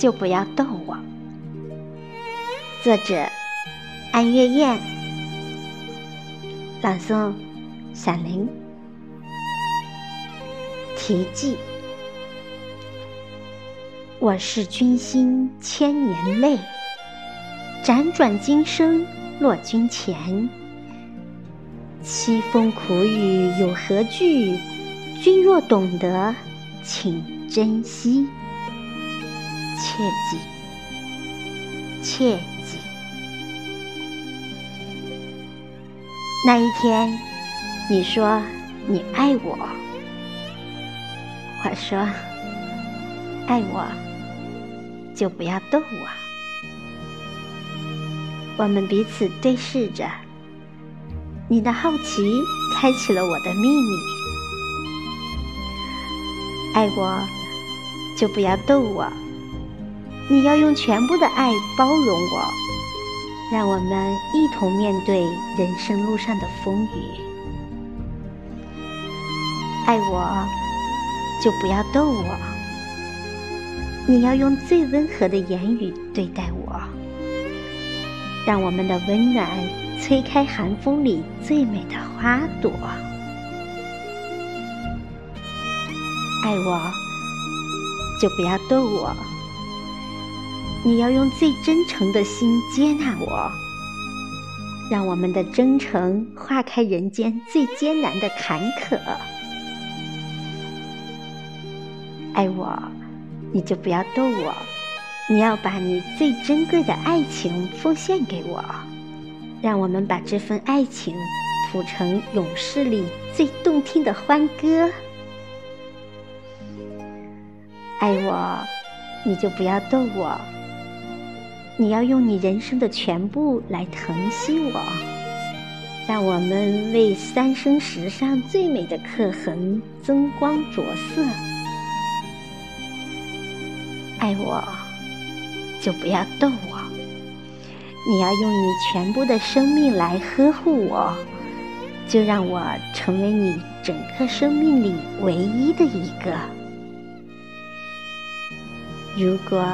就不要逗我。作者：安月燕，朗诵：闪灵。题记：我是君心千年泪，辗转今生落君前。凄风苦雨有何惧？君若懂得，请珍惜。切记，切记。那一天，你说你爱我，我说爱我就不要逗我。我们彼此对视着，你的好奇开启了我的秘密。爱我就不要逗我。你要用全部的爱包容我，让我们一同面对人生路上的风雨。爱我，就不要逗我。你要用最温和的言语对待我，让我们的温暖吹开寒风里最美的花朵。爱我，就不要逗我。你要用最真诚的心接纳我，让我们的真诚化开人间最艰难的坎坷。爱我，你就不要逗我，你要把你最珍贵的爱情奉献给我，让我们把这份爱情谱成永世里最动听的欢歌。爱我，你就不要逗我。你要用你人生的全部来疼惜我，让我们为三生石上最美的刻痕增光着色。爱我，就不要逗我。你要用你全部的生命来呵护我，就让我成为你整个生命里唯一的一个。如果。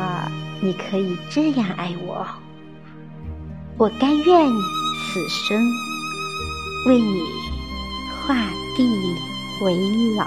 你可以这样爱我，我甘愿此生为你画地为牢。